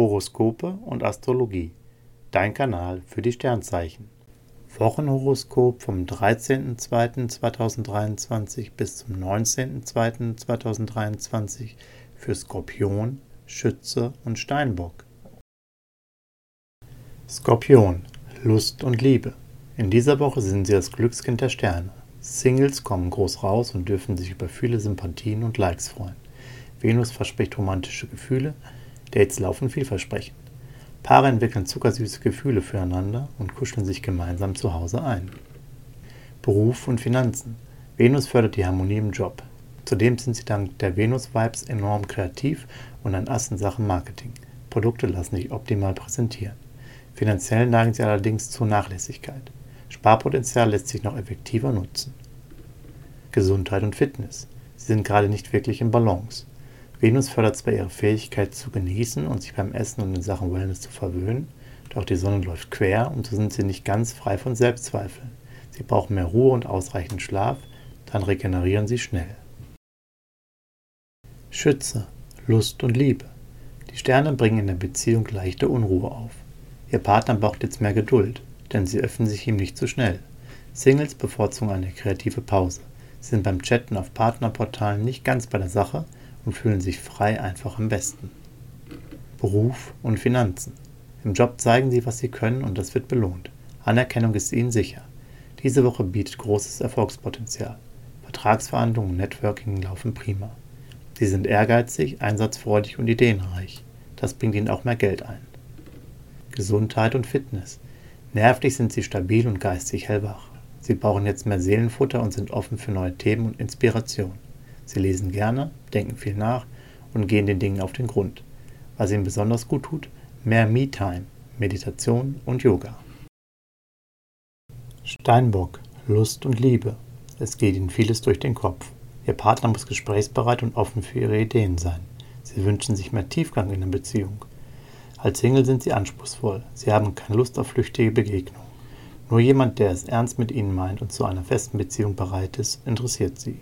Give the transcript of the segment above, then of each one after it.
Horoskope und Astrologie. Dein Kanal für die Sternzeichen. Wochenhoroskop vom 13.02.2023 bis zum 19.02.2023 für Skorpion, Schütze und Steinbock. Skorpion, Lust und Liebe. In dieser Woche sind Sie das Glückskind der Sterne. Singles kommen groß raus und dürfen sich über viele Sympathien und Likes freuen. Venus verspricht romantische Gefühle, Dates laufen vielversprechend. Paare entwickeln zuckersüße Gefühle füreinander und kuscheln sich gemeinsam zu Hause ein. Beruf und Finanzen. Venus fördert die Harmonie im Job. Zudem sind sie dank der Venus-Vibes enorm kreativ und ein Ass in Sachen Marketing. Produkte lassen sich optimal präsentieren. Finanziell neigen sie allerdings zur Nachlässigkeit. Sparpotenzial lässt sich noch effektiver nutzen. Gesundheit und Fitness. Sie sind gerade nicht wirklich in Balance. Venus fördert zwar ihre Fähigkeit zu genießen und sich beim Essen und in Sachen Wellness zu verwöhnen, doch die Sonne läuft quer und so sind sie nicht ganz frei von Selbstzweifeln. Sie brauchen mehr Ruhe und ausreichend Schlaf, dann regenerieren sie schnell. Schütze, Lust und Liebe. Die Sterne bringen in der Beziehung leichte Unruhe auf. Ihr Partner braucht jetzt mehr Geduld, denn sie öffnen sich ihm nicht zu schnell. Singles bevorzugen eine kreative Pause. Sie sind beim Chatten auf Partnerportalen nicht ganz bei der Sache, und fühlen sich frei einfach am besten. Beruf und Finanzen. Im Job zeigen sie, was sie können und das wird belohnt. Anerkennung ist ihnen sicher. Diese Woche bietet großes Erfolgspotenzial. Vertragsverhandlungen und Networking laufen prima. Sie sind ehrgeizig, einsatzfreudig und ideenreich. Das bringt ihnen auch mehr Geld ein. Gesundheit und Fitness. Nervlich sind sie stabil und geistig hellwach. Sie brauchen jetzt mehr Seelenfutter und sind offen für neue Themen und Inspiration. Sie lesen gerne, denken viel nach und gehen den Dingen auf den Grund. Was ihnen besonders gut tut, mehr Me-Time, Meditation und Yoga. Steinbock, Lust und Liebe. Es geht ihnen vieles durch den Kopf. Ihr Partner muss gesprächsbereit und offen für ihre Ideen sein. Sie wünschen sich mehr Tiefgang in der Beziehung. Als Single sind sie anspruchsvoll. Sie haben keine Lust auf flüchtige Begegnungen. Nur jemand, der es ernst mit ihnen meint und zu einer festen Beziehung bereit ist, interessiert sie.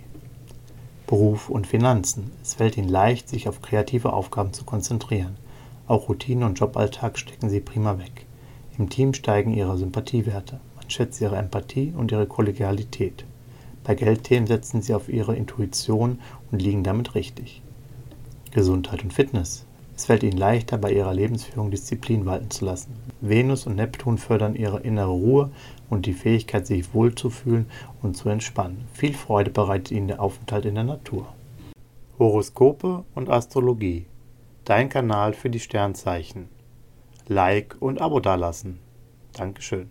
Beruf und Finanzen. Es fällt ihnen leicht, sich auf kreative Aufgaben zu konzentrieren. Auch Routine und Joballtag stecken sie prima weg. Im Team steigen ihre Sympathiewerte. Man schätzt ihre Empathie und ihre Kollegialität. Bei Geldthemen setzen sie auf ihre Intuition und liegen damit richtig. Gesundheit und Fitness. Es fällt ihnen leichter, bei ihrer Lebensführung Disziplin walten zu lassen. Venus und Neptun fördern ihre innere Ruhe und die Fähigkeit, sich wohlzufühlen und zu entspannen. Viel Freude bereitet ihnen der Aufenthalt in der Natur. Horoskope und Astrologie. Dein Kanal für die Sternzeichen. Like und Abo dalassen. Dankeschön.